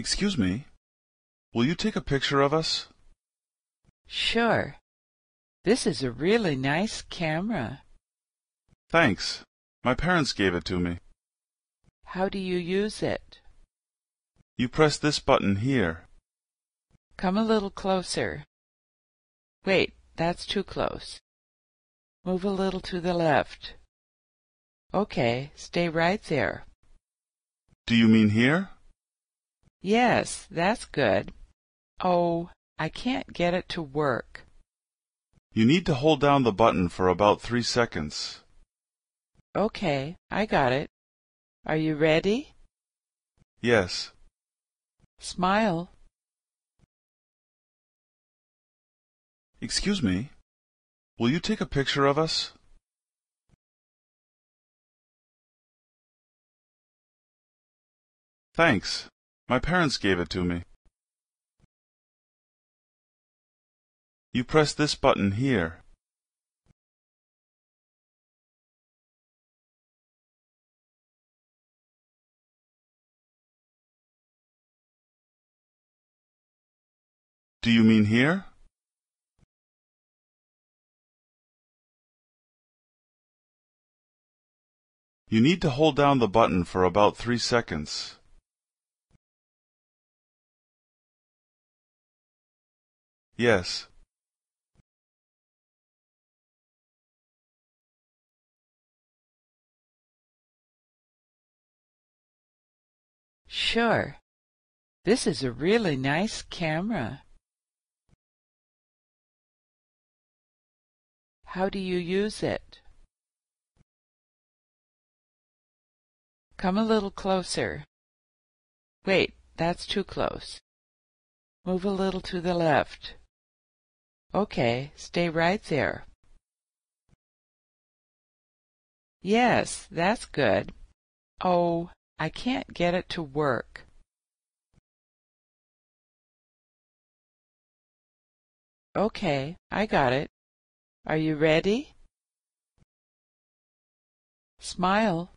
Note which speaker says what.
Speaker 1: Excuse me. Will you take a picture of us?
Speaker 2: Sure. This is a really nice camera.
Speaker 1: Thanks. My parents gave it to me.
Speaker 2: How do you use it?
Speaker 1: You press this button here.
Speaker 2: Come a little closer. Wait, that's too close. Move a little to the left. Okay, stay right there.
Speaker 1: Do you mean here?
Speaker 2: Yes, that's good. Oh, I can't get it to work.
Speaker 1: You need to hold down the button for about three seconds.
Speaker 2: Okay, I got it. Are you ready?
Speaker 1: Yes.
Speaker 2: Smile.
Speaker 1: Excuse me. Will you take a picture of us? Thanks. My parents gave it to me. You press this button here. Do you mean here? You need to hold down the button for about three seconds. Yes.
Speaker 2: Sure. This is a really nice camera. How do you use it? Come a little closer. Wait, that's too close. Move a little to the left. Okay, stay right there. Yes, that's good. Oh, I can't get it to work. Okay, I got it. Are you ready? Smile.